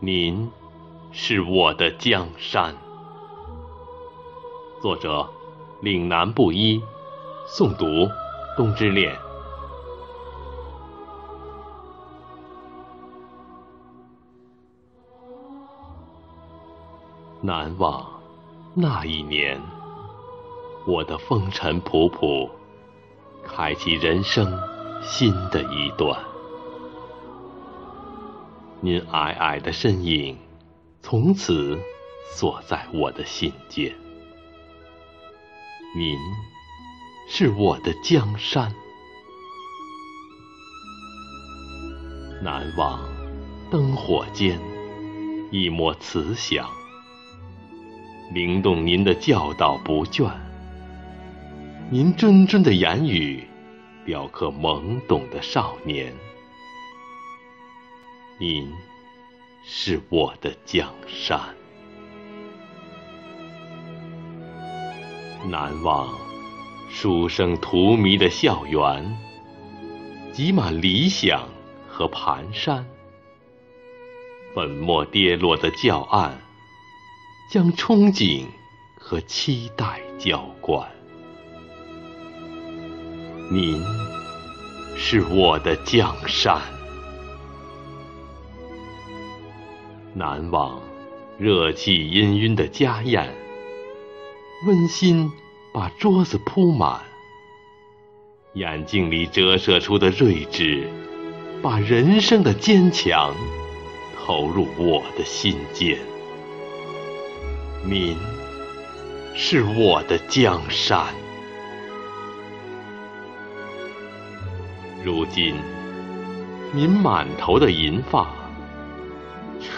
您是我的江山。作者：岭南布衣，诵读：冬之恋。难忘那一年，我的风尘仆仆，开启人生新的一段。您矮矮的身影，从此锁在我的心间。您是我的江山，难忘灯火间一抹慈祥。灵动您的教导不倦，您谆谆的言语雕刻懵懂的少年。您是我的江山，难忘书生荼蘼的校园，挤满理想和蹒跚，粉墨跌落的教案。将憧憬和期待浇灌。您是我的江山，难忘热气氤氲的家宴，温馨把桌子铺满，眼睛里折射出的睿智，把人生的坚强投入我的心间。您是我的江山，如今您满头的银发，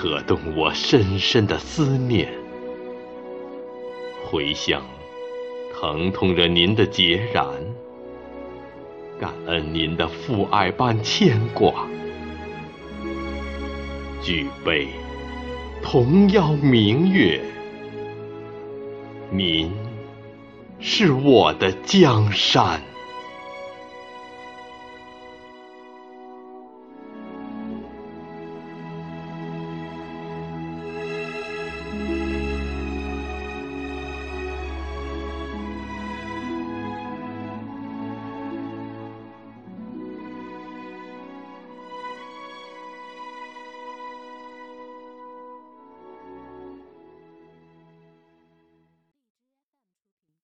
扯动我深深的思念。回乡，疼痛着您的孑然，感恩您的父爱般牵挂。举杯，同邀明月。您是我的江山。